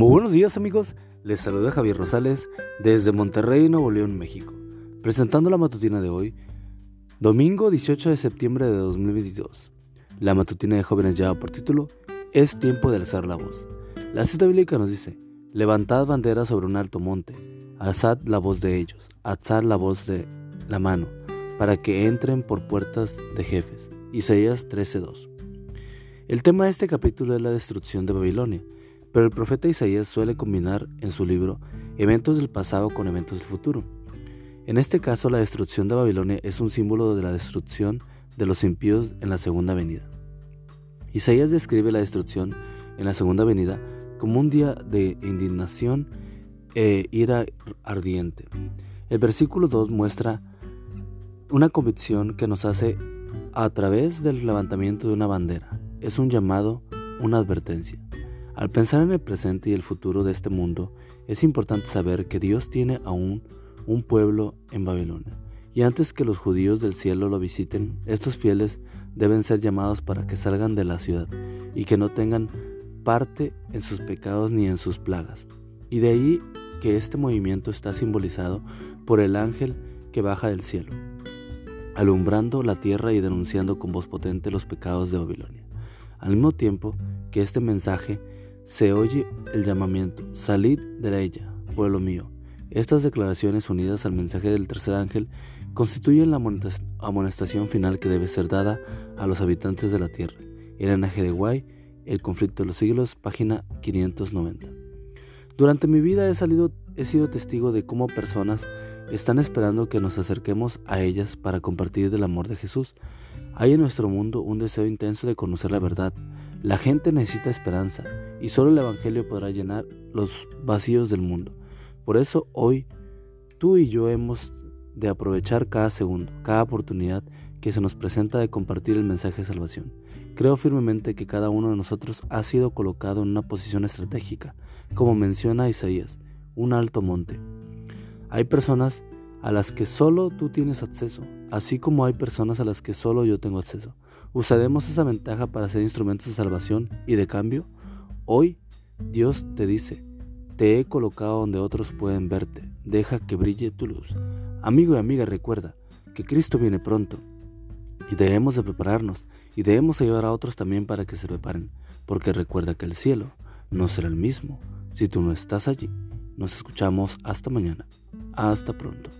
Muy buenos días amigos, les saluda Javier Rosales desde Monterrey, Nuevo León, México, presentando la matutina de hoy, domingo 18 de septiembre de 2022. La matutina de jóvenes lleva por título Es tiempo de alzar la voz. La cita bíblica nos dice, levantad bandera sobre un alto monte, alzad la voz de ellos, alzad la voz de la mano, para que entren por puertas de jefes. Isaías 13:2. El tema de este capítulo es la destrucción de Babilonia pero el profeta Isaías suele combinar en su libro eventos del pasado con eventos del futuro. En este caso, la destrucción de Babilonia es un símbolo de la destrucción de los impíos en la segunda venida. Isaías describe la destrucción en la segunda venida como un día de indignación e ira ardiente. El versículo 2 muestra una convicción que nos hace a través del levantamiento de una bandera. Es un llamado, una advertencia. Al pensar en el presente y el futuro de este mundo, es importante saber que Dios tiene aún un pueblo en Babilonia. Y antes que los judíos del cielo lo visiten, estos fieles deben ser llamados para que salgan de la ciudad y que no tengan parte en sus pecados ni en sus plagas. Y de ahí que este movimiento está simbolizado por el ángel que baja del cielo, alumbrando la tierra y denunciando con voz potente los pecados de Babilonia. Al mismo tiempo que este mensaje se oye el llamamiento, salid de ella, pueblo mío. Estas declaraciones unidas al mensaje del tercer ángel constituyen la amonestación final que debe ser dada a los habitantes de la tierra. El de Guay, El conflicto de los siglos, página 590. Durante mi vida he, salido, he sido testigo de cómo personas están esperando que nos acerquemos a ellas para compartir del amor de Jesús. Hay en nuestro mundo un deseo intenso de conocer la verdad, la gente necesita esperanza y solo el Evangelio podrá llenar los vacíos del mundo. Por eso hoy tú y yo hemos de aprovechar cada segundo, cada oportunidad que se nos presenta de compartir el mensaje de salvación. Creo firmemente que cada uno de nosotros ha sido colocado en una posición estratégica, como menciona Isaías, un alto monte. Hay personas a las que solo tú tienes acceso, así como hay personas a las que solo yo tengo acceso. Usaremos esa ventaja para ser instrumentos de salvación y de cambio. Hoy Dios te dice, te he colocado donde otros pueden verte, deja que brille tu luz. Amigo y amiga, recuerda que Cristo viene pronto y debemos de prepararnos y debemos ayudar a otros también para que se preparen, porque recuerda que el cielo no será el mismo si tú no estás allí. Nos escuchamos hasta mañana. Hasta pronto.